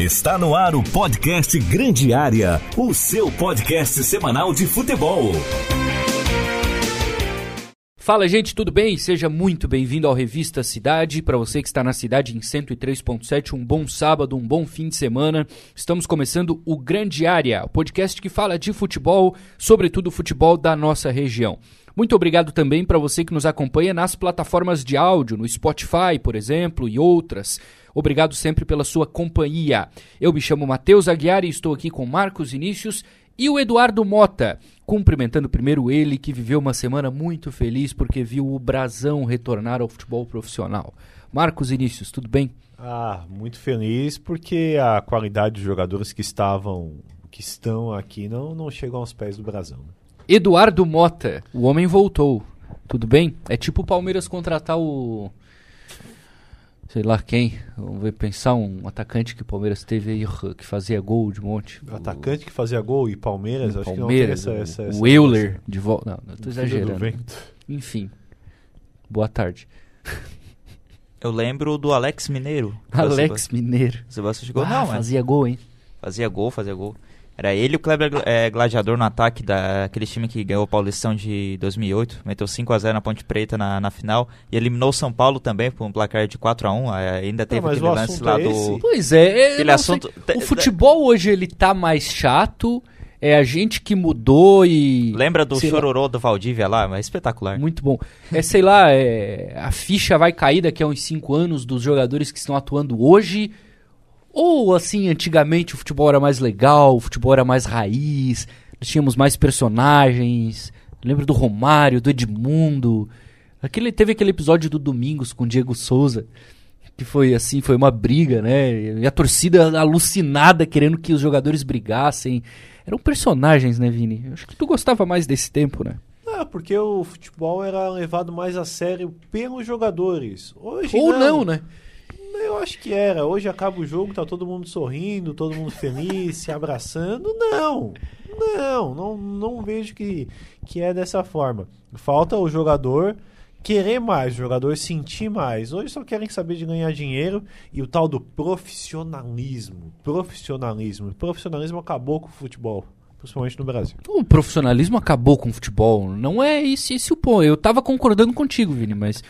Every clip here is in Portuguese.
Está no ar o podcast Grande Área, o seu podcast semanal de futebol. Fala, gente, tudo bem? Seja muito bem-vindo ao Revista Cidade. Para você que está na cidade em 103.7, um bom sábado, um bom fim de semana. Estamos começando o Grande Área, o podcast que fala de futebol, sobretudo futebol da nossa região. Muito obrigado também para você que nos acompanha nas plataformas de áudio, no Spotify, por exemplo, e outras. Obrigado sempre pela sua companhia. Eu me chamo Matheus Aguiar e estou aqui com Marcos Inícios e o Eduardo Mota, cumprimentando primeiro ele que viveu uma semana muito feliz porque viu o Brasão retornar ao futebol profissional. Marcos Inícios, tudo bem? Ah, muito feliz porque a qualidade dos jogadores que estavam, que estão aqui não, não chegam aos pés do Brasão. né? Eduardo Mota, o homem voltou. Tudo bem? É tipo o Palmeiras contratar o. Sei lá quem. Vamos ver, pensar um atacante que o Palmeiras teve aí que fazia gol de monte. O atacante que fazia gol e Palmeiras, o acho Palmeiras, que não tem essa, essa, essa o Euler de volta. Não, não tô exagerando. vento. Enfim. Boa tarde. Eu lembro do Alex Mineiro. Alex Mineiro. O Sebastião chegou. Ah, não, fazia... fazia... gol, hein? fazia gol, fazia gol. Era ele e o Kleber é, Gladiador no ataque daquele time que ganhou o Paulistão de 2008. Meteu 5x0 na Ponte Preta na, na final. E eliminou o São Paulo também por um placar de 4x1. Ainda teve mas aquele o lance assunto lá é do. Pois é. é, Aquele não sei. assunto. O futebol hoje ele tá mais chato. É a gente que mudou e. Lembra do sei lá, chororô do Valdívia lá? É espetacular. Muito bom. É, sei lá, é, a ficha vai cair daqui a uns 5 anos dos jogadores que estão atuando hoje. Ou assim, antigamente o futebol era mais legal, o futebol era mais raiz, nós tínhamos mais personagens. Lembro do Romário, do Edmundo. Aquele, teve aquele episódio do Domingos com o Diego Souza, que foi assim, foi uma briga, né? E a torcida alucinada querendo que os jogadores brigassem. Eram personagens, né, Vini? Eu acho que tu gostava mais desse tempo, né? Ah, porque o futebol era levado mais a sério pelos jogadores. Hoje Ou não, né? Eu acho que era. Hoje acaba o jogo, tá todo mundo sorrindo, todo mundo feliz, se abraçando. Não, não, não, não vejo que, que é dessa forma. Falta o jogador querer mais, o jogador sentir mais. Hoje só querem saber de ganhar dinheiro e o tal do profissionalismo. Profissionalismo. Profissionalismo acabou com o futebol, principalmente no Brasil. O profissionalismo acabou com o futebol. Não é esse, esse o ponto. Eu tava concordando contigo, Vini, mas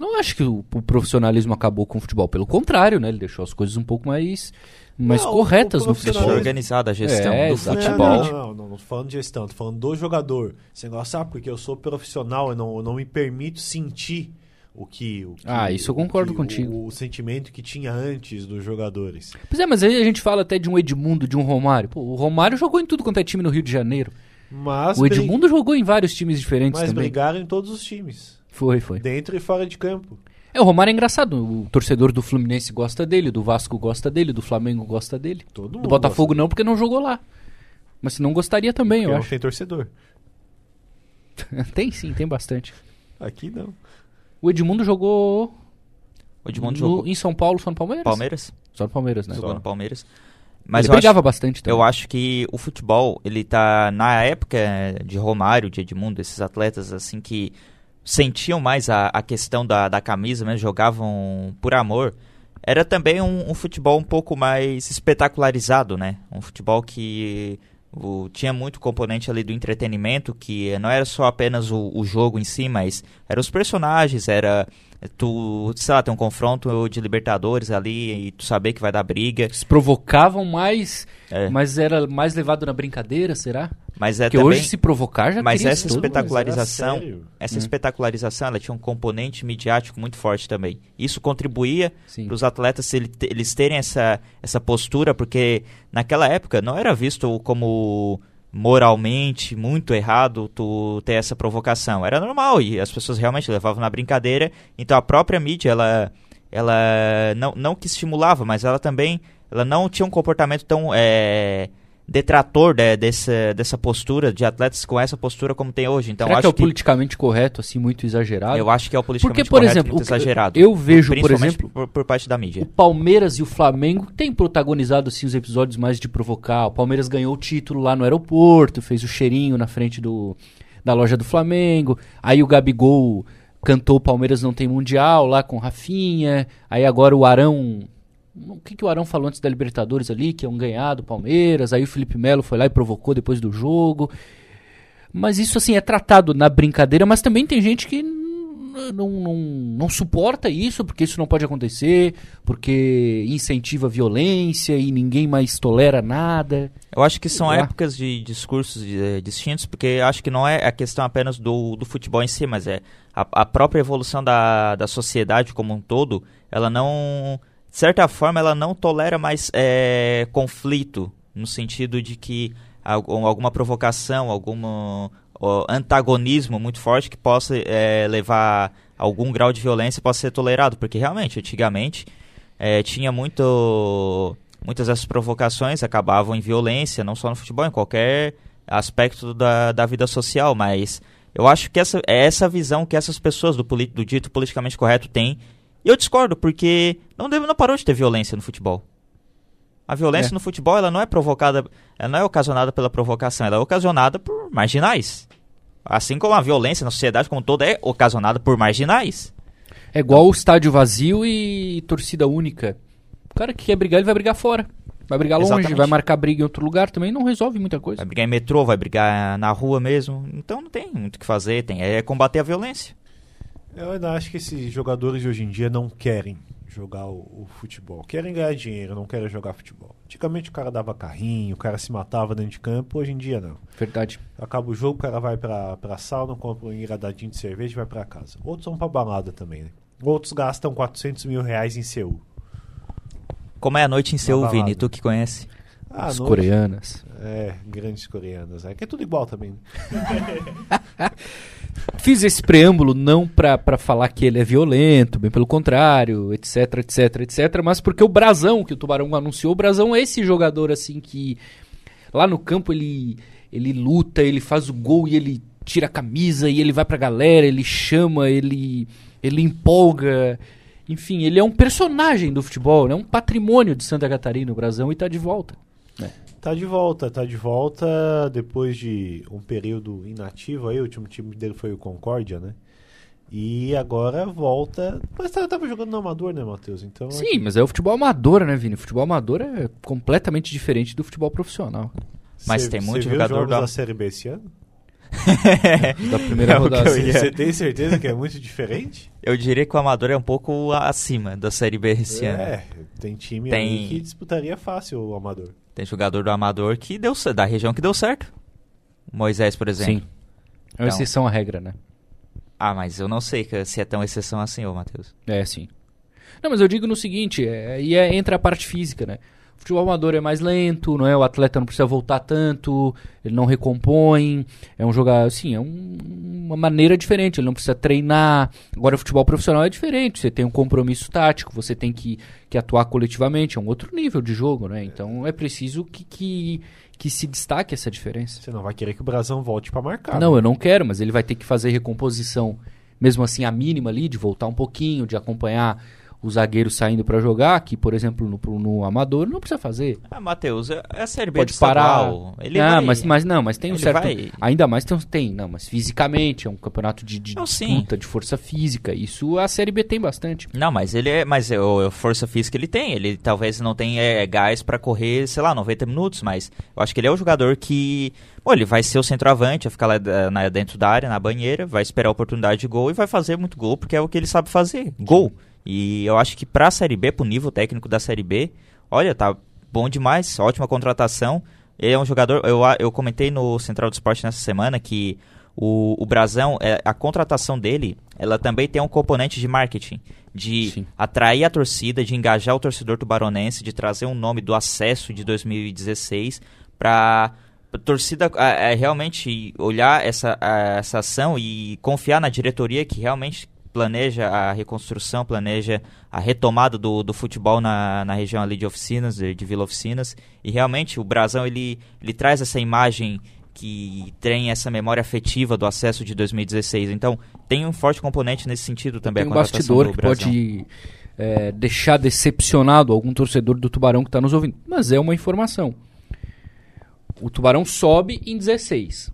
eu não acho que o, o profissionalismo acabou com o futebol. Pelo contrário, né? Ele deixou as coisas um pouco mais, mais Não, corretas o no futebol. organizada a gestão É, do futebol. Não, não, não, não, não tô falando de gestão, tô falando do jogador. Você gosta, ah, porque eu sou profissional, eu não, eu não me permito sentir o que. O que- Ah, isso eu o concordo que- contigo. O, o sentimento que tinha antes dos jogadores. Pois é, mas aí a gente fala até de um Edmundo, de um Romário. Pô, o Romário jogou em tudo quanto é time no Rio de Janeiro. Mas, o Edmundo jogou em vários times diferentes mas também. brigaram em todos os times, Foi, foi. dentro e fora de campo. É, o Romário é engraçado. O torcedor do Fluminense gosta dele, do Vasco gosta dele, do Flamengo gosta dele. Todo mundo Do Botafogo gosta não, porque não jogou lá. Mas se não gostaria também, Porque eu não acho. tem torcedor. tem sim, tem bastante. Aqui não. O Edmundo jogou O Edmundo no- jogou em São Paulo, só no Palmeiras? Palmeiras. Só no Palmeiras, né? Jogou Só. no Palmeiras. Mas ele eu brigava acho, bastante também. eu acho que o futebol, ele tá na época de Romário, de Edmundo, esses atletas assim que sentiam mais a, a questão da, da camisa, mesmo, jogavam por amor. Era também um, um futebol um pouco mais espetacularizado, né? Um futebol que o- tinha muito componente ali do entretenimento, que não era só apenas o, o jogo em si, mas eram os personagens, era tu, sei lá, tem um confronto de Libertadores ali e tu saber que vai dar briga. Eles provocavam mais, É. mas era mais levado na brincadeira, será? Mas é Porque também, hoje se provocar já mas essa todo- espetacularização, Mas sério. essa Hum. espetacularização, ela tinha um componente midiático muito forte também. Isso contribuía para os atletas ele- eles terem essa, essa postura, porque naquela época não era visto como moralmente muito errado tu ter essa provocação. Era normal e as pessoas realmente levavam na brincadeira. Então a própria mídia, ela, ela não, não que estimulava, mas ela também ela não tinha um comportamento tão é, detrator né, dessa, dessa postura de atletas com essa postura como tem hoje. Então Será acho que é o que politicamente correto, assim, muito exagerado? eu acho que é o politicamente Porque, por correto exemplo, muito exagerado. eu vejo, por exemplo, por, por parte da mídia. O Palmeiras e o Flamengo têm protagonizado assim os episódios mais de provocar. O Palmeiras ganhou o título lá no aeroporto, fez o cheirinho na frente do, da loja do Flamengo. Aí o Gabigol cantou Palmeiras não tem mundial lá com Rafinha. Aí agora o Arão o que, que o Arão falou antes da Libertadores ali, que é um ganhado Palmeiras, aí o Felipe Melo foi lá e provocou depois do jogo. Mas isso assim é tratado na brincadeira, mas também tem gente que não, não, não suporta isso, porque isso não pode acontecer, porque incentiva a violência e ninguém mais tolera nada. Eu acho que são épocas de discursos de, distintos, porque acho que não é a questão apenas do, do futebol em si, mas é a, a própria evolução da, da sociedade como um todo, ela não, de certa forma, ela não tolera mais é, conflito, no sentido de que alguma provocação, algum antagonismo muito forte que possa é, levar algum grau de violência possa ser tolerado, porque realmente, antigamente, é, tinha muito muitas dessas provocações acabavam em violência, não só no futebol, em qualquer aspecto da, da vida social, mas eu acho que essa é essa visão que essas pessoas do, do dito politicamente correto têm, e eu discordo, porque não, deve, não parou de ter violência no futebol. A violência é. no futebol ela não é provocada, ela não é ocasionada pela provocação, ela é ocasionada por marginais. Assim como a violência na sociedade como toda é ocasionada por marginais. É igual o estádio vazio e torcida única. O cara que quer brigar, ele vai brigar fora. Vai brigar longe, Exatamente. vai marcar briga em outro lugar também, não resolve muita coisa. Vai brigar em metrô, vai brigar na rua mesmo. Então não tem muito o que fazer, tem é combater a violência. Eu ainda acho que esses jogadores de hoje em dia não querem jogar o, o, futebol. Querem ganhar dinheiro, não querem jogar futebol. Antigamente o cara dava carrinho, o cara se matava dentro de campo, hoje em dia não. Verdade. Acaba o jogo, o cara vai pra, pra sauna, compra um engadadinho de cerveja e vai pra casa. Outros vão pra balada também, né? Outros gastam 400 mil reais em Seul. Como é a noite em Seul, Vini? Tu que conhece? Ah, As noite, coreanas. É, grandes coreanas. É que é tudo igual também. Né? Fiz esse preâmbulo não para falar que ele é violento, bem pelo contrário, etc, etc, etc, mas porque o Brasão, que o Tubarão anunciou, o Brasão é esse jogador assim que lá no campo ele, ele luta, ele faz o gol e ele tira a camisa e ele vai pra galera, ele chama, ele, ele empolga. Enfim, ele é um personagem do futebol, é né? um patrimônio de Santa Catarina, o Brasão, e tá de volta. Né? Tá de volta, tá de volta depois de um período inativo aí, o último time dele foi o Concórdia, né? E agora volta. Mas tava, tava jogando no amador, né, Matheus? Então, Sim, mas é o futebol amador, né, Vini? O futebol amador é completamente diferente do futebol profissional. Mas cê, tem muito jogador da Série B esse ano? da primeira é rodada. Você tem certeza que é muito diferente? Eu diria que o Amador é um pouco acima da Série B esse é, ano. É, tem time tem... que disputaria fácil o Amador. Tem jogador do Amador que deu da região que deu certo. Moisés, por exemplo. Sim. É uma então... exceção à regra, né? Ah, mas eu não sei se é tão exceção assim, ô Matheus. É, sim. Não, mas eu digo no seguinte, é, e é, entra a parte física, né? O futebol amador é mais lento, não é? O atleta não precisa voltar tanto, ele não recompõe. É um jogar, assim, é um, uma maneira diferente, ele não precisa treinar. Agora o futebol profissional é diferente, você tem um compromisso tático, você tem que, que atuar coletivamente, é um outro nível de jogo, né? Então é preciso que, que, que se destaque essa diferença. Você não vai querer que o Brasão volte para marcar. Não, né? eu não quero, mas ele vai ter que fazer recomposição, mesmo assim a mínima ali, de voltar um pouquinho, de acompanhar o zagueiro saindo para jogar, que, por exemplo, no, no Amador, não precisa fazer. Ah, Matheus, é a Série B Pode parar. Ele ah, vai... mas, mas não, mas tem um certo. Vai... Ainda mais tem, tem, não, mas fisicamente, é um campeonato de, de não, disputa, de força física. Isso a Série B tem bastante. Não, mas ele é. Mas a força física ele tem. Ele talvez não tenha é, gás para correr, sei lá, 90 minutos, mas eu acho que ele é o jogador que. Bom, ele vai ser o centroavante, vai ficar lá na, dentro da área, na banheira, vai esperar a oportunidade de gol e vai fazer muito gol, porque é o que ele sabe fazer. Gol. E eu acho que para a Série B, para o nível técnico da Série B, olha, tá bom demais, ótima contratação. Ele é um jogador, eu, eu comentei no Central do Esporte nessa semana que o, o Brasão, é, a contratação dele, ela também tem um componente de marketing, de Sim. atrair a torcida, de engajar o torcedor tubaronense, de trazer um nome do acesso de 2016 para a torcida é, realmente olhar essa, essa ação e confiar na diretoria que realmente planeja a reconstrução, planeja a retomada do, do futebol na, na região ali de oficinas, de, de Vila Oficinas. E realmente o Brasão ele, ele traz essa imagem que tem essa memória afetiva do acesso de 2016. Então tem um forte componente nesse sentido também. Tem um bastidor que pode é, deixar decepcionado algum torcedor do Tubarão que está nos ouvindo. Mas é uma informação. O Tubarão sobe em 16.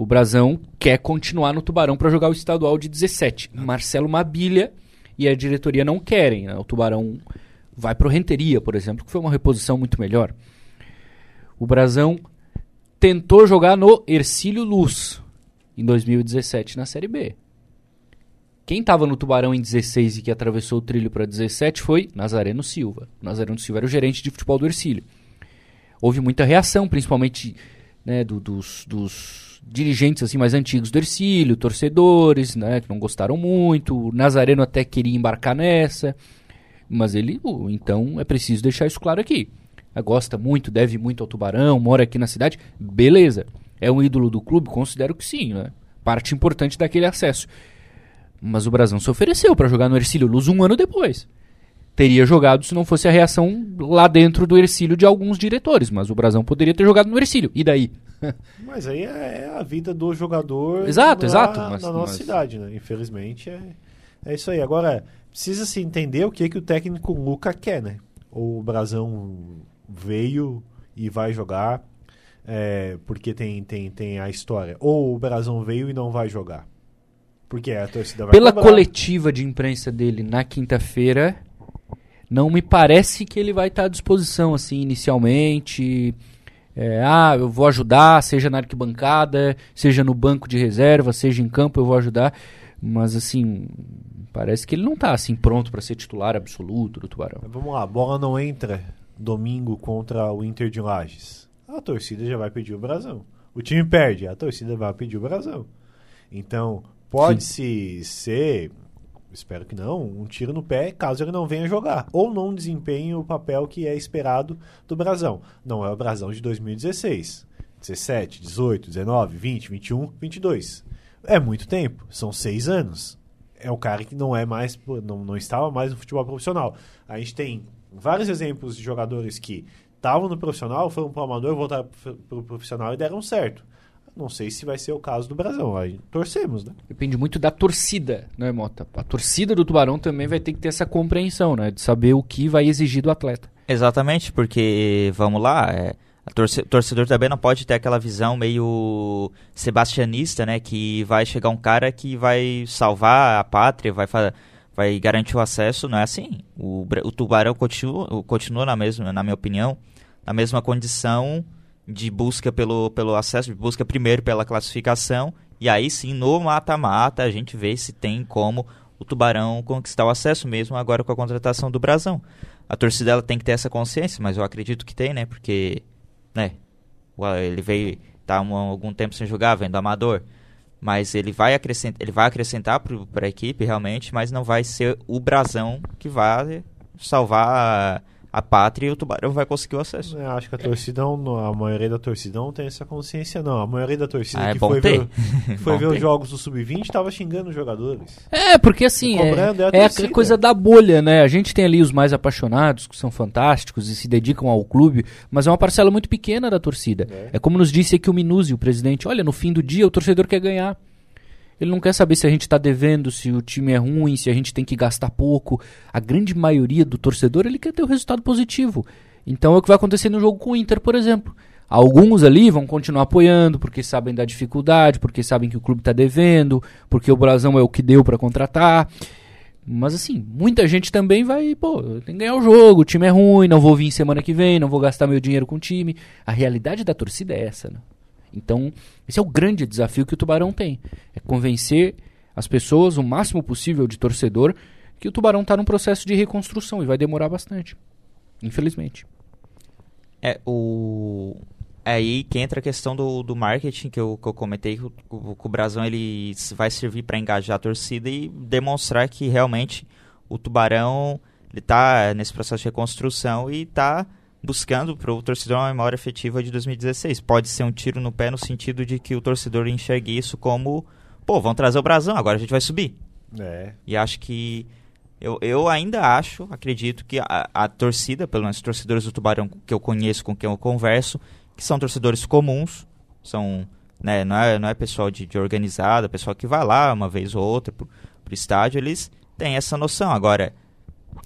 O Brasão quer continuar no Tubarão para jogar o estadual de 17. Marcelo Mabilha e a diretoria não querem. Né? O Tubarão vai pro Renteria, por exemplo, que foi uma reposição muito melhor. O Brasão tentou jogar no Ercílio Luz em 2017 na Série B. Quem estava no Tubarão em 16 e que atravessou o trilho para 17 foi Nazareno Silva. Nazareno Silva era o gerente de futebol do Ercílio. Houve muita reação, principalmente né, do, dos, dos, dirigentes assim mais antigos do Ercílio, torcedores, né, que não gostaram muito. O Nazareno até queria embarcar nessa, mas ele, então, é preciso deixar isso claro aqui. Gosta muito, deve muito ao Tubarão, mora aqui na cidade, beleza. É um ídolo do clube? Considero que sim, né? Parte importante daquele acesso. Mas o Brasão se ofereceu para jogar no Ercílio Luz um ano depois. Teria jogado se não fosse a reação lá dentro do Ercílio de alguns diretores, mas o Brasão poderia ter jogado no Ercílio. E daí? mas aí é, é a vida do jogador exato, na, exato, mas, na nossa mas... cidade, né? Infelizmente é, é isso aí. Agora, precisa se entender o que, que o técnico Luca quer, né? O Brasão veio e vai jogar é, porque tem, tem, tem a história. Ou o Brasão veio e não vai jogar. Porque a torcida vai Pela cobrar. coletiva de imprensa dele na quinta-feira, não me parece que ele vai estar à disposição, assim, inicialmente. É, ah, eu vou ajudar, seja na arquibancada, seja no banco de reserva, seja em campo, eu vou ajudar. Mas, assim, parece que ele não está assim, pronto para ser titular absoluto do Tubarão. Vamos lá, a bola não entra domingo contra o Inter de Lages. A torcida já vai pedir o brasão. O time perde, a torcida vai pedir o brasão. Então, pode-se ser, espero que não, um tiro no pé caso ele não venha jogar. Ou não desempenhe o papel que é esperado do brasão. Não é o brasão de 2016, 17, 18, 19, 20, 21, 22. É muito tempo, são seis anos. É o cara que não é mais, não, não estava mais no futebol profissional. A gente tem vários exemplos de jogadores que estavam no profissional, foram para o amador, voltaram para o profissional e deram certo. Não sei se vai ser o caso do Brasil. Aí torcemos, né? Depende muito da torcida, né, Mota? A torcida do Tubarão também vai ter que ter essa compreensão, né? De saber o que vai exigir do atleta. Exatamente, porque, vamos lá, é, o torce, torcedor também não pode ter aquela visão meio sebastianista, né? Que vai chegar um cara que vai salvar a pátria, vai fazer vai garantir o acesso, não é assim. O, o Tubarão continua, continua na mesma, na minha opinião, na mesma condição de busca pelo, pelo acesso, de busca primeiro pela classificação, e aí sim, no mata-mata, a gente vê se tem como o Tubarão conquistar o acesso mesmo agora com a contratação do Brasão. A torcida ela tem que ter essa consciência, mas eu acredito que tem, né? Porque, né, ele veio, tá um, algum tempo sem jogar, vendo amador mas ele vai acrescentar, ele vai acrescentar para a equipe realmente, mas não vai ser o brasão que vai salvar a pátria e o Tubarão vai conseguir o acesso. Eu acho que a torcida, a maioria da torcida não tem essa consciência, não. A maioria da torcida ah, é que foi ter. ver, foi ver os jogos do Sub-20 estava xingando os jogadores. É, porque assim, é, é, a, é a coisa da bolha, né? A gente tem ali os mais apaixonados, que são fantásticos e se dedicam ao clube, mas é uma parcela muito pequena da torcida. É, é como nos disse aqui o Minuzzi, o presidente, olha, no fim do dia o torcedor quer ganhar. Ele não quer saber se a gente está devendo, se o time é ruim, se a gente tem que gastar pouco. A grande maioria do torcedor ele quer ter o resultado positivo. Então é o que vai acontecer no jogo com o Inter, por exemplo. Alguns ali vão continuar apoiando porque sabem da dificuldade, porque sabem que o clube está devendo, porque o Brasão é o que deu para contratar. Mas assim, muita gente também vai, pô, tem que ganhar o jogo, o time é ruim, não vou vir semana que vem, não vou gastar meu dinheiro com o time. A realidade da torcida é essa, né? Então, esse é o grande desafio que o Tubarão tem. É convencer as pessoas, o máximo possível de torcedor, que o Tubarão está num processo de reconstrução e vai demorar bastante. Infelizmente. É, o... É aí que entra a questão do, do marketing que eu, que eu comentei, que o, o, Brasão ele vai servir para engajar a torcida e demonstrar que realmente o Tubarão está nesse processo de reconstrução e está buscando para o torcedor uma memória efetiva de 2016. Pode ser um tiro no pé no sentido de que o torcedor enxergue isso como, pô, vão trazer o brasão, agora a gente vai subir. É. E acho que eu, eu ainda acho, acredito que a, a torcida, pelo menos os torcedores do Tubarão que eu conheço, com quem eu converso, que são torcedores comuns, são, né, não é, não é pessoal de, de organizada, pessoal que vai lá uma vez ou outra pro, pro estádio, eles têm essa noção. Agora,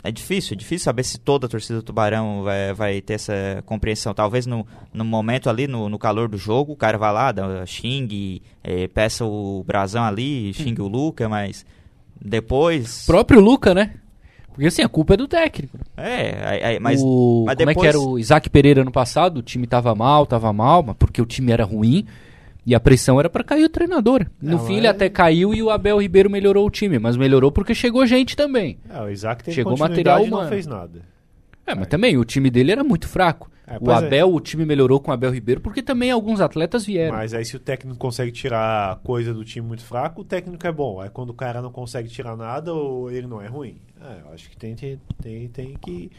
é difícil, é difícil saber se toda a torcida do Tubarão vai, vai ter essa compreensão. Talvez no, no momento ali, no, no calor do jogo, o cara vai lá, dá, xingue, é, peça o brasão ali, xingue hum. o Luca, mas depois... próprio Luca, né? Porque assim, a culpa é do técnico. É, aí- aí- mas, o, mas como é que depois- era o Isaac Pereira ano passado? O time tava mal, tava mal, mas porque o time era ruim. E a pressão era pra cair o treinador. No Não, fim, é- ele até caiu e o Abel Ribeiro melhorou o time. Mas melhorou porque chegou gente também. É, o Isaac teve Chegou material e não humano. fez nada. É, mas também o time dele era muito fraco. É, o é. Abel, o time melhorou com o Abel Ribeiro porque também alguns atletas vieram. Mas aí se o técnico consegue tirar coisa do time muito fraco, o técnico é bom. Aí quando o cara não consegue tirar nada, ou ele não é ruim. É, eu acho que tem, tem, tem, tem que,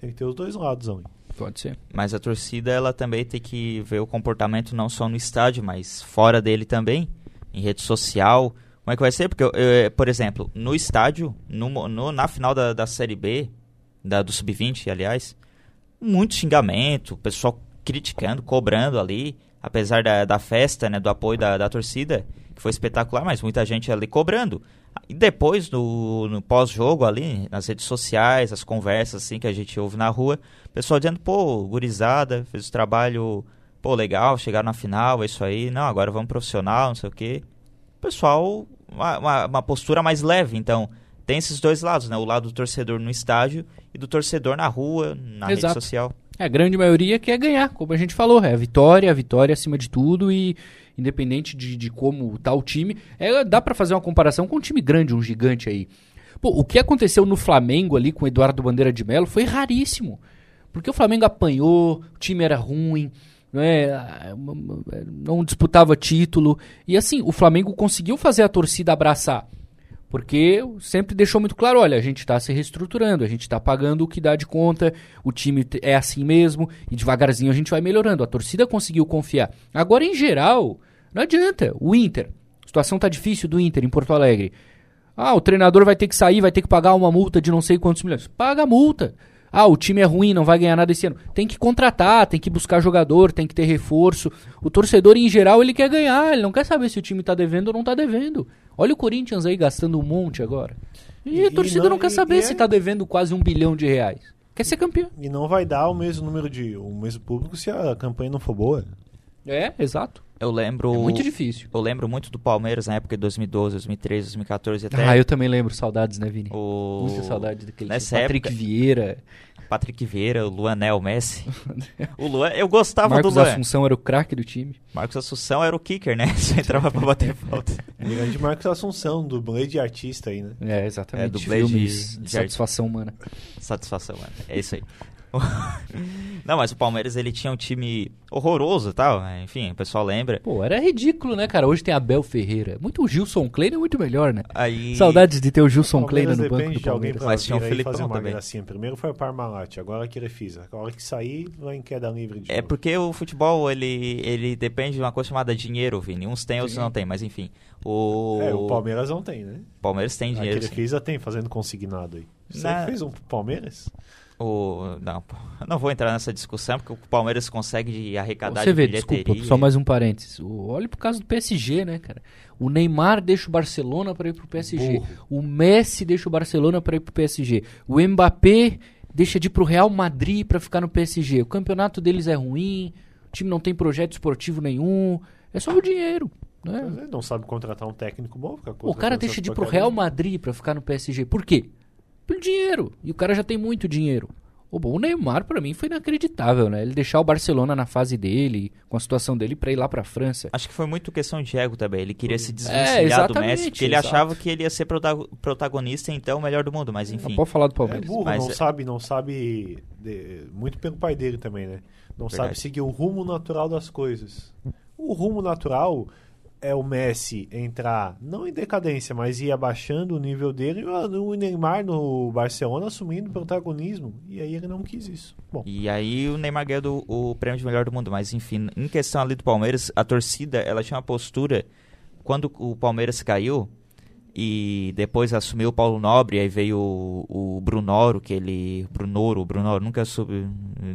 tem que ter os dois lados, hein? Pode ser. Mas a torcida ela também tem que ver o comportamento não só no estádio, mas fora dele também, em rede social. Como é que vai ser? Porque, eu- eu- por exemplo, no estádio, no, no- na final da, da Série B, da, do Sub-20, aliás, muito xingamento, o pessoal criticando, cobrando ali, apesar da, da festa, né, do apoio da, da torcida, foi espetacular, mas muita gente ali cobrando. E depois, no, no pós-jogo ali, nas redes sociais, as conversas assim que a gente ouve na rua, o pessoal dizendo, pô, gurizada, fez o trabalho, pô, legal, chegaram na final, é isso aí, não, agora vamos profissional, não sei o quê. O pessoal, uma, uma, uma postura mais leve, então, tem esses dois lados, né, o lado do torcedor no estádio e do torcedor na rua, na rede Exato. social. É, a grande maioria quer ganhar, como a gente falou. É a vitória, a vitória acima de tudo e independente de, de como tá o time. É, dá pra fazer uma comparação com um time grande, um gigante aí. Pô, o que aconteceu no Flamengo ali com o Eduardo Bandeira de Melo foi raríssimo. Porque o Flamengo apanhou, o time era ruim, né, não disputava título. E assim, o Flamengo conseguiu fazer a torcida abraçar. Porque sempre deixou muito claro, olha, a gente está se reestruturando, a gente está pagando o que dá de conta, o time é assim mesmo, e devagarzinho a gente vai melhorando. A torcida conseguiu confiar. Agora, em geral, não adianta. O Inter, a situação tá difícil do Inter em Porto Alegre. Ah, o treinador vai ter que sair, vai ter que pagar uma multa de não sei quantos milhões. Paga a multa. Ah, o time é ruim, não vai ganhar nada esse ano. Tem que contratar, tem que buscar jogador, tem que ter reforço. O torcedor, em geral, ele quer ganhar, ele não quer saber se o time tá devendo ou não tá devendo. Olha o Corinthians aí gastando um monte agora. E, E- a torcida não- não, quer saber e se é- tá devendo quase um bilhão de reais. Quer ser campeão. E não vai dar o mesmo número de. o mesmo público se a campanha não for boa. É, exato. Eu lembro... É muito difícil. Eu lembro muito do Palmeiras na época de 2012, 2013, 2014 até Ah, eu também lembro. Saudades, né, Vini? o... Muita saudade daquele Nessa. Patrick época- Vieira. Patrick Vieira, o Luanel Messi. o Luan, eu gostava Marcos do Luan. Assunção era o craque do time. Marcos Assunção era o kicker, né? Só entrava pra bater falta. Grande Marcos Assunção, dublê de artista aí, né? É, exatamente. É, dublê de- de, de satisfação humana. Satisfação, mano. É isso aí. Não, mas o Palmeiras ele tinha um time horroroso e tal. né? Enfim, o pessoal lembra. Pô, era ridículo, né, cara? Hoje tem Abel Ferreira. Muito o Gilson Kleina é muito melhor, né? Aí. Saudades de ter o Gilson Kleina no banco do Palmeiras. Mas tinha o Felipão fazer uma também. gracinha. Primeiro foi o Parmalat, agora a Crefisa. A hora que sair, vai em queda livre de É novo. porque o futebol ele, ele depende de uma coisa chamada dinheiro, Vini. Uns tem, outros não tem, mas enfim. O, É, o Palmeiras não tem, né? Palmeiras tem A dinheiro. sim. Crefisa tem, fazendo consignado aí. Você Na- fez um pro Palmeiras? O, não, não vou entrar nessa discussão porque o Palmeiras consegue arrecadar Você de vê, bilheteria. desculpa, só mais um parênteses. O- olha pro caso do PSG, né, cara? O Neymar deixa o Barcelona para ir pro PSG. Burro. O Messi deixa o Barcelona para ir pro PSG. O Mbappé deixa de ir pro Real Madrid para ficar no PSG. O campeonato deles é ruim, o time não tem projeto esportivo nenhum. É só o dinheiro, né? Não sabe contratar um técnico bom. O cara deixa de ir pro. Real Madrid pra ficar no PSG. Por quê? Pelo dinheiro. E o cara já tem muito dinheiro. Ô, bom, o Neymar, pra mim, foi inacreditável, né? Ele deixar o Barcelona na fase dele, com a situação dele, pra ir lá pra França. Acho que foi muito questão de ego também. Ele queria se É, desvencilhar do exatamente, Messi, porque ele exato. achava que ele ia ser protago- protagonista, então, o melhor do mundo. Mas Não enfim. pode falar do É Palmeiras. burro, Mas- não sabe, não sabe. de- muito pelo pai dele também, né? Não Verdade. sabe seguir o rumo natural das coisas. O rumo natural é o Messi entrar, não em decadência, mas ir abaixando o nível dele e o Neymar no Barcelona assumindo protagonismo. E aí ele não quis isso. Bom, E aí o Neymar ganhou o prêmio de melhor do mundo. Mas enfim, em questão ali do Palmeiras, a torcida ela tinha uma postura. Quando o Palmeiras caiu e depois assumiu o Paulo Nobre, aí veio o, o Brunoro, que ele. Brunoro, Brunoro, nunca soube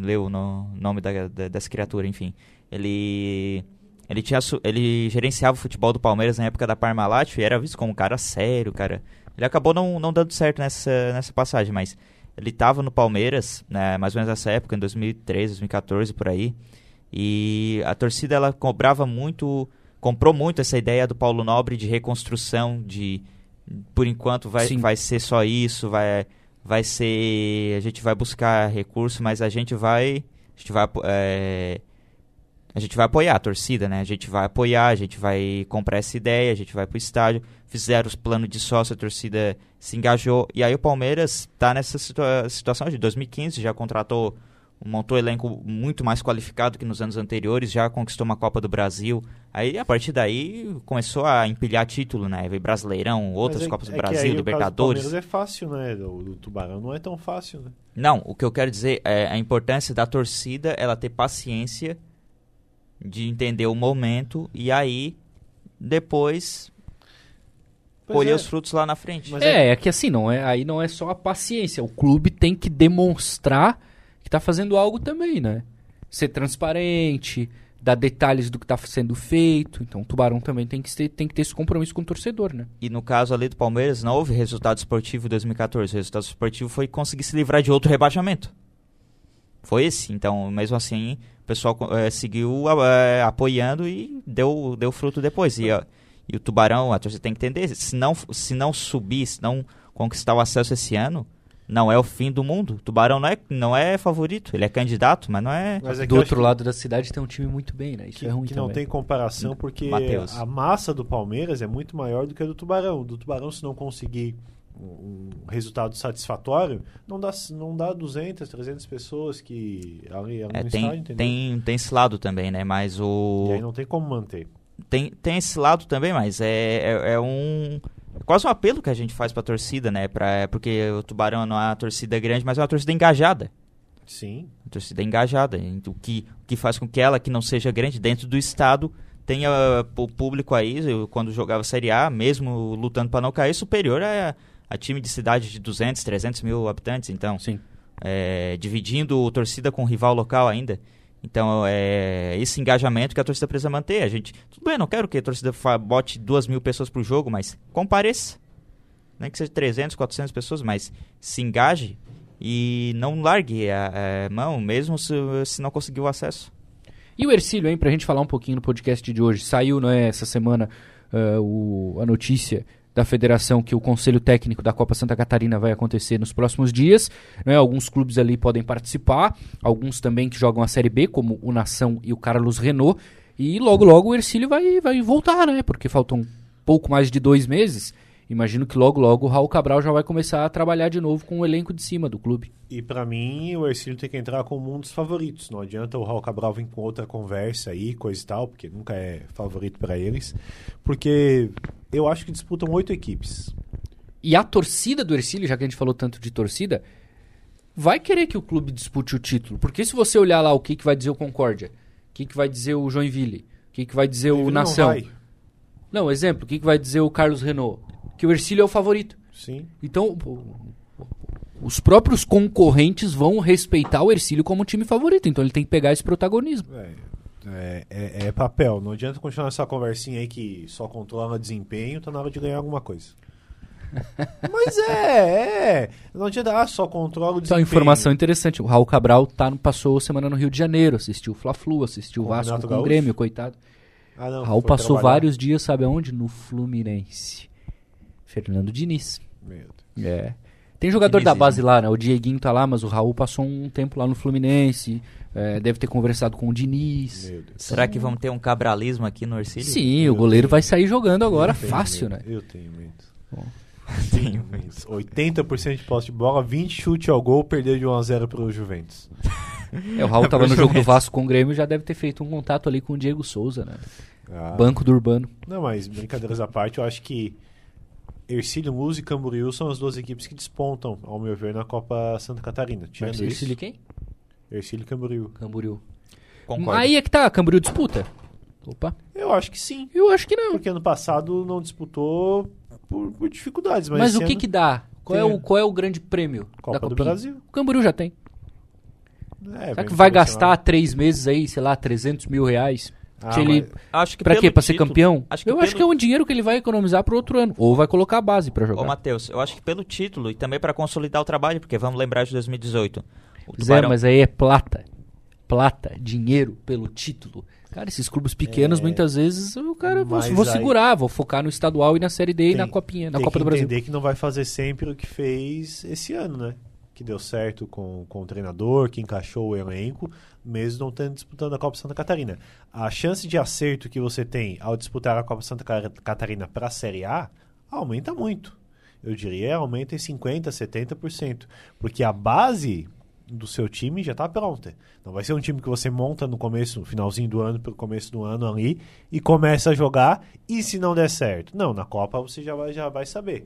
ler o no- nome da, da- dessa criatura, enfim. Ele. Ele, tinha, ele gerenciava o futebol do Palmeiras na época da Parmalat e era visto como um cara sério, cara. Ele acabou não, não dando certo nessa, nessa passagem, mas ele estava no Palmeiras, né, mais ou menos nessa época, em 2013, 2014, por aí. E a torcida ela cobrava muito, comprou muito essa ideia do Paulo Nobre de reconstrução, de por enquanto vai, Sim. vai ser só isso, vai, vai ser. A gente vai buscar recurso, mas a gente vai. A gente vai. é, a gente vai apoiar a torcida, né? A gente vai apoiar, a gente vai comprar essa ideia, a gente vai pro estádio. Fizeram os planos de sócio, a torcida se engajou. E aí o Palmeiras tá nessa situa- situação de 2015, já contratou, montou um elenco muito mais qualificado que nos anos anteriores, já conquistou uma Copa do Brasil. Aí a partir daí começou a empilhar título, né? Veio Brasileirão, outras é- Copas do é Brasil, o caso do Libertadores. Palmeiras é fácil, né? O do Tubarão não é tão fácil, né? Não, o que eu quero dizer é a importância da torcida, ela ter paciência de entender o momento e aí depois Pois colher é. os frutos lá na frente. Mas é, é que assim, não é, aí não é só a paciência. O clube tem que demonstrar que tá fazendo algo também, né? Ser transparente, dar detalhes do que tá sendo feito. Então o Tubarão também tem que ter, tem que ter esse compromisso com o torcedor, né? E no caso ali do Palmeiras, não houve resultado esportivo em 2014. O resultado esportivo foi conseguir se livrar de outro rebaixamento. Foi esse. Então, mesmo assim, o pessoal eh, seguiu eh, apoiando e deu, deu fruto depois. E, ó, e o Tubarão, a torcida tem que entender, se não, se não subir, se não conquistar o acesso esse ano, não é o fim do mundo. O Tubarão não é, não é favorito, ele é candidato, mas não é... Mas é do outro lado da cidade tem um time muito bem, né? Isso que, é ruim que não também. tem comparação porque Mateus. a massa do Palmeiras é muito maior do que a do Tubarão. Do Tubarão, se não conseguir um, resultado satisfatório, não dá, não dá 200, 300 pessoas que ali, ali é, tem, estádio, entendeu? tem, tem esse lado também, né? Mas o... E aí não tem como manter. tem, tem esse lado também, mas é, é, é um. é quase um apelo que a gente faz pra torcida, né? Pra, porque o Tubarão não é uma torcida grande, mas é uma torcida engajada. Sim. Uma torcida engajada. O que, o que faz com que ela, que não seja grande, dentro do estado, tenha o público aí, quando jogava Série A, mesmo lutando pra não cair, superior a, a time de cidade de 200, 300 mil habitantes. Então, Sim. é, dividindo torcida com rival local ainda. Então, é esse engajamento que a torcida precisa manter. A gente, tudo bem, não quero que a torcida bote duas mil pessoas pro jogo, mas compareça. Nem que seja 300, 400 pessoas, mas se engaje e não largue a, a mão, mesmo se, se não conseguir o acesso. E o Ercílio, hein, pra gente falar um pouquinho no podcast de hoje. Saiu, né, essa semana ah, o- a notícia da federação que o conselho técnico da Copa Santa Catarina vai acontecer nos próximos dias. Né, alguns clubes ali podem participar, alguns também que jogam a Série B, como o Nação e o Carlos Renault. E logo, logo o Ercílio vai, vai voltar, né? Porque faltam pouco mais de dois meses. Imagino que logo, logo o Raul Cabral já vai começar a trabalhar de novo com o elenco de cima do clube. E pra mim, o Ercílio tem que entrar como um dos favoritos. Não adianta o Raul Cabral vir com outra conversa aí, coisa e tal, porque nunca é favorito pra eles. Porque eu acho que disputam oito equipes. E a torcida do Ercílio, já que a gente falou tanto de torcida, vai querer que o clube dispute o título. Porque se você olhar lá o que, que vai dizer o Concórdia, o que, que vai dizer o Joinville, o que, que vai dizer o não Nação. vai. Não, exemplo, o que, que vai dizer o Carlos Renault? Que o Ercílio é o favorito. Sim. Então, o- os próprios concorrentes vão respeitar o Ercílio como time favorito. Então ele tem que pegar esse protagonismo. É, é, é- é papel. Não adianta continuar essa conversinha aí que só controla desempenho, tá na hora de ganhar alguma coisa. Mas é, é. Não adianta, ah, só controla o Então, desempenho. informação interessante. O Raul Cabral tá, passou semana no Rio de Janeiro, assistiu o Fla-Flu, assistiu o Vasco Renato com o? Grêmio, coitado. Ah, não, Raul passou trabalhar. vários dias, sabe aonde? No Fluminense. Fernando Diniz. Meu Deus. É. Tem jogador da base lá, né? O Dieguinho tá lá, mas o Raul passou um tempo lá no Fluminense. é, deve ter conversado com o Diniz. Meu Deus. Será que vamos ter um cabralismo aqui no Ercílio? Sim, Eu o goleiro tenho- vai sair jogando agora fácil, né? medo, Eu tenho medo. Bom. Tenho medo. 80% de posse de bola, 20 chute ao gol, perder de 1x0 pro Juventus. É, o Raul tava no jogo do. Vasco com o Grêmio já deve ter feito um contato ali com o Diego Souza, né? Ah. Banco do Urbano. Não, mas brincadeiras à parte, eu acho que Ercílio, Luz e Camboriú são as duas equipes que despontam, ao meu ver, na Copa Santa Catarina. Tirando Marcelo isso, quem? Ercílio e Camboriú. Camboriú. Concordo. Aí é que tá, Camboriú disputa. Opa. Eu acho que sim, Eu acho que não. porque ano passado não disputou por, por dificuldades, mas, Mas, o que ano- que dá? Qual é, o, qual é o grande prêmio Copa da do Copinha? Brasil. O Camboriú já tem. É, Será que vai gastar três meses aí, sei lá, 300 mil reais? Ah, Se ele- Acho que Pra pelo quê? Pra ser título- campeão? Acho que eu acho que é pelo- um dinheiro que ele vai economizar pro outro ano. Ou vai colocar a base pra Ô, jogar. Matheus, eu acho que pelo título e também para consolidar o trabalho, porque vamos lembrar de 2018. O Zé, Tubarão, mas aí é plata. plata, dinheiro pelo título. Cara, esses clubes pequenos, É. muitas vezes, o cara, vou, Mas vou aí- segurar, vou focar no estadual e na Série D e Tem- na Copinha, na tem Copa que do Brasil. entender que não vai fazer sempre o que fez esse ano, né? Que deu certo com, com o treinador, que encaixou o elenco, mesmo não tendo disputando a Copa Santa Catarina. A chance de acerto que você tem ao disputar a Copa Santa Ca- Catarina para a Série A aumenta muito. Eu diria aumenta em 50%, 70%. Porque a base do seu time já está pronta. Não vai ser um time que você monta no começo, no finalzinho do ano, pelo começo do ano ali, e começa a jogar, e se não der certo? Não, na Copa você já vai, já vai saber.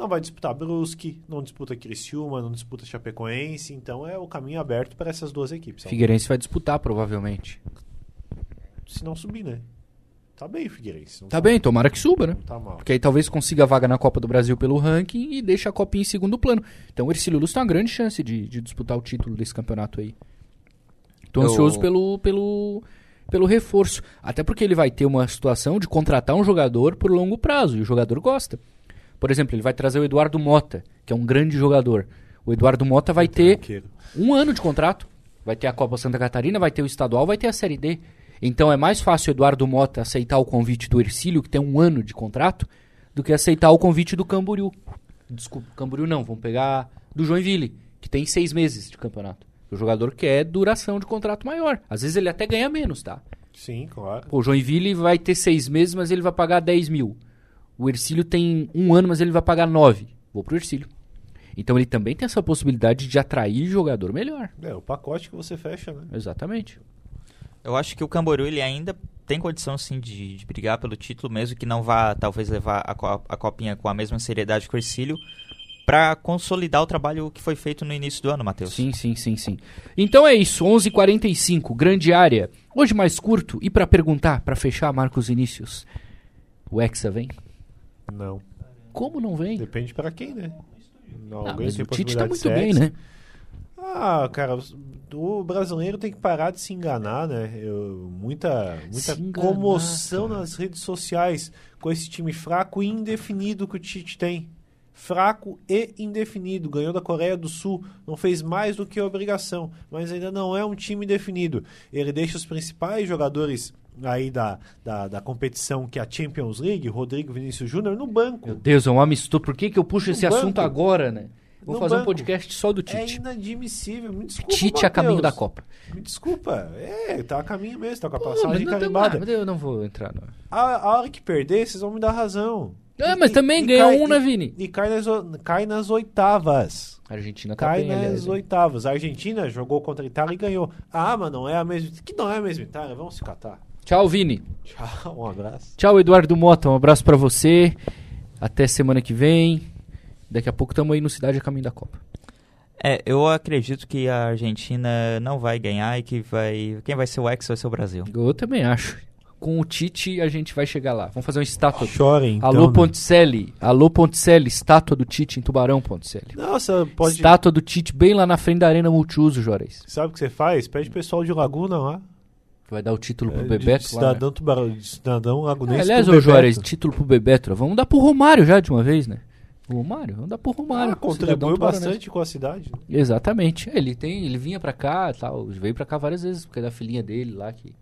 Não vai disputar Brusque, não disputa Criciúma, não disputa Chapecoense, então é o caminho aberto para essas duas equipes. Figueirense vai disputar, provavelmente. Se não subir, né? Tá bem o Figueirense. não Tá bem, tomara que suba, né? Não tá mal. Porque aí talvez consiga a vaga na Copa do Brasil pelo ranking e deixe a Copinha em segundo plano. Então o Ercílio Luz tem uma grande chance de, de disputar o título desse campeonato aí. Tô Eu- ansioso pelo, pelo, pelo reforço. Até porque ele vai ter uma situação de contratar um jogador por longo prazo e o jogador gosta. Por exemplo, ele vai trazer o Eduardo Mota, que é um grande jogador. O Eduardo Mota vai ter um ano de contrato. Vai ter a Copa Santa Catarina, vai ter o estadual, vai ter a Série D. Então é mais fácil o Eduardo Mota aceitar o convite do Ercílio, que tem um ano de contrato, do que aceitar o convite do Camboriú. Desculpa, Camboriú não, vamos pegar do Joinville, que tem seis meses de campeonato. O jogador quer duração de contrato maior. Às vezes ele até ganha menos, tá? Sim, claro. Pô, o Joinville vai ter seis meses, mas ele vai pagar 10 mil. O Ercílio tem um ano, mas ele vai pagar nove. Vou pro Ercílio. Então ele também tem essa possibilidade de atrair jogador melhor. É o pacote que você fecha, né? Exatamente. Eu acho que o Camboriú ele ainda tem condição sim de, de brigar pelo título, mesmo que não vá talvez levar a, co- a copinha com a mesma seriedade que o Ercílio, para consolidar o trabalho que foi feito no início do ano, Matheus. Sim, sim, sim, sim. Então é isso, 11:45, grande área. Hoje mais curto e pra perguntar, pra fechar Marcos Inícios. O Hexa vem? Não. Como não vem? Depende para quem, né? Não, Ah, mas o Tite tá muito bem, né? Ah, cara, o brasileiro tem que parar de se enganar, né? Eu- muita muita enganar, comoção cara. nas redes sociais com esse time fraco e indefinido que o Tite tem. Fraco e indefinido. Ganhou da Coreia do Sul, não fez mais do que obrigação, mas ainda não é um time definido. Ele deixa os principais jogadores aí da, da, da competição que é a Champions League, Rodrigo Vinícius Júnior, no banco. Meu Deus, é um amistoso. Por que, que eu puxo esse No assunto banco. agora, né? Vou No fazer um banco. podcast só do É Tite. inadmissível. Me desculpa, Tite a caminho da. Copa. Me desculpa. É, tá a caminho mesmo, tá com a Pô, passagem não, carimbada. mas eu não vou entrar. Não. A, a hora que perder, vocês vão me dar razão. Ah, E- mas e- também e ganhou cai- um, né, e- Vini? E cai nas, cai nas oitavas. A Argentina tá Cai bem, nas aliás, oitavas. A Argentina jogou contra a Itália e ganhou. Ah, mas não é a mesma. Que não é a mesma Itália? Vamos se catar. Tchau, Vini. Tchau, um abraço. Tchau, Eduardo Mota. Um abraço pra você. Até semana que vem. Daqui a pouco estamos aí no Cidade a caminho da Copa. É, eu acredito que a Argentina não vai ganhar e que vai. Quem vai ser o ex vai ser o Brasil. Eu também acho. Com o Tite a gente vai chegar lá. Vamos fazer uma estátua. Chorem, então. Alô, né? Ponticelli. Alô, Ponticelli. Estátua do Tite em Tubarão, Ponticelli. Nossa, pode. Estátua do Tite bem lá na frente da Arena Multiuso, Juarez. Sabe o que você faz? Pede pessoal de Laguna lá. Vai dar o título pro É, de Bebeto lá. né? cidadão, tubarão, de cidadão lagunense. É, aliás, pro ô Bebeto. Juarez, título pro Bebeto. Vamos dar pro Romário já de uma vez, né? O Romário, vamos dar pro Romário. Ah, cidadão contribuiu tubaronense. bastante com a cidade. né? Exatamente. Ele tem, ele vinha pra cá, tal, veio pra cá várias vezes porque é da filhinha dele lá que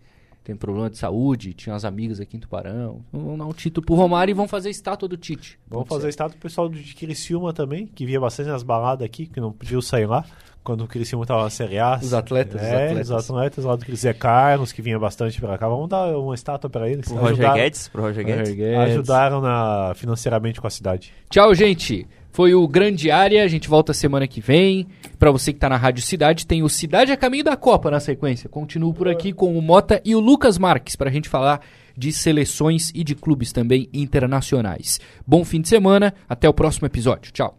tem problema de saúde, tinha umas amigas aqui em Tubarão. Vamos dar um título pro Romário e vamos fazer a estátua do Tite. Vamos fazer ser. estátua pro pessoal de Criciúma também, que via bastante nas baladas aqui, que não podiam sair lá, quando o Criciúma tava na Série A. Os atletas, os É, atletas. os atletas lá do Criciúma. Zé Carlos, que vinha bastante pra cá. Vamos dar uma estátua pra eles. Pro Roger Ajudaram- Guedes, pro Roger Guedes. Guedes. Ajudaram na, financeiramente com a cidade. Tchau, gente. Foi o Grande Área. A gente volta semana que vem. Pra você que tá na Rádio Cidade, tem o Cidade a Caminho da Copa na sequência. Continuo por aqui com o Mota e o Lucas Marques pra gente falar de seleções e de clubes também internacionais. Bom fim de semana. Até o próximo episódio. Tchau.